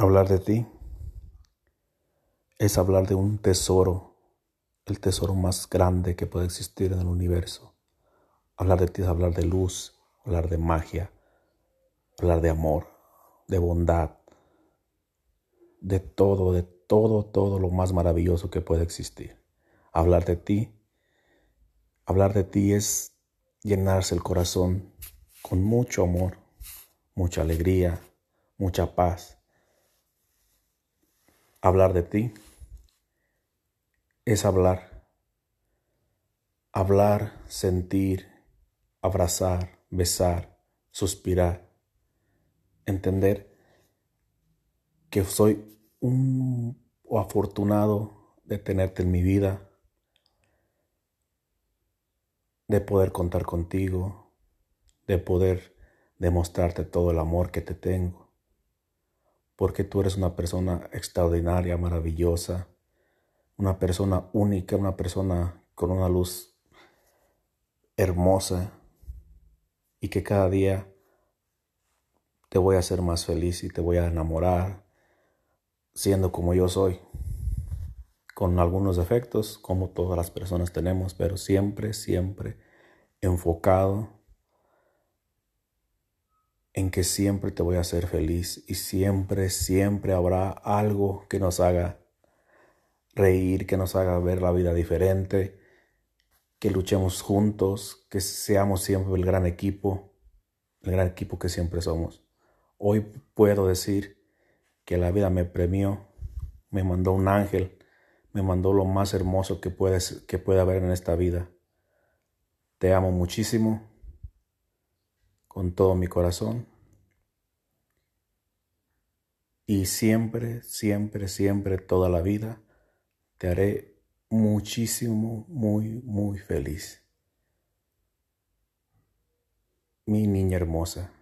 Hablar de ti es hablar de un tesoro, el tesoro más grande que puede existir en el universo. Hablar de ti es hablar de luz, hablar de magia, hablar de amor, de bondad, de todo, de todo, todo lo más maravilloso que puede existir. Hablar de ti, hablar de ti es llenarse el corazón con mucho amor, mucha alegría, mucha paz Hablar de ti es hablar. Hablar, sentir, abrazar, besar, suspirar. Entender que soy un afortunado de tenerte en mi vida, de poder contar contigo, de poder demostrarte todo el amor que te tengo porque tú eres una persona extraordinaria, maravillosa, una persona única, una persona con una luz hermosa y que cada día te voy a hacer más feliz y te voy a enamorar siendo como yo soy, con algunos defectos como todas las personas tenemos, pero siempre, siempre enfocado en que siempre te voy a hacer feliz y siempre, siempre habrá algo que nos haga reír, que nos haga ver la vida diferente, que luchemos juntos, que seamos siempre el gran equipo, el gran equipo que siempre somos. Hoy puedo decir que la vida me premió, me mandó un ángel, me mandó lo más hermoso que, puedes, que puede haber en esta vida. Te amo muchísimo con todo mi corazón. Y siempre, siempre, siempre, toda la vida, te haré muchísimo, muy, muy feliz. Mi niña hermosa.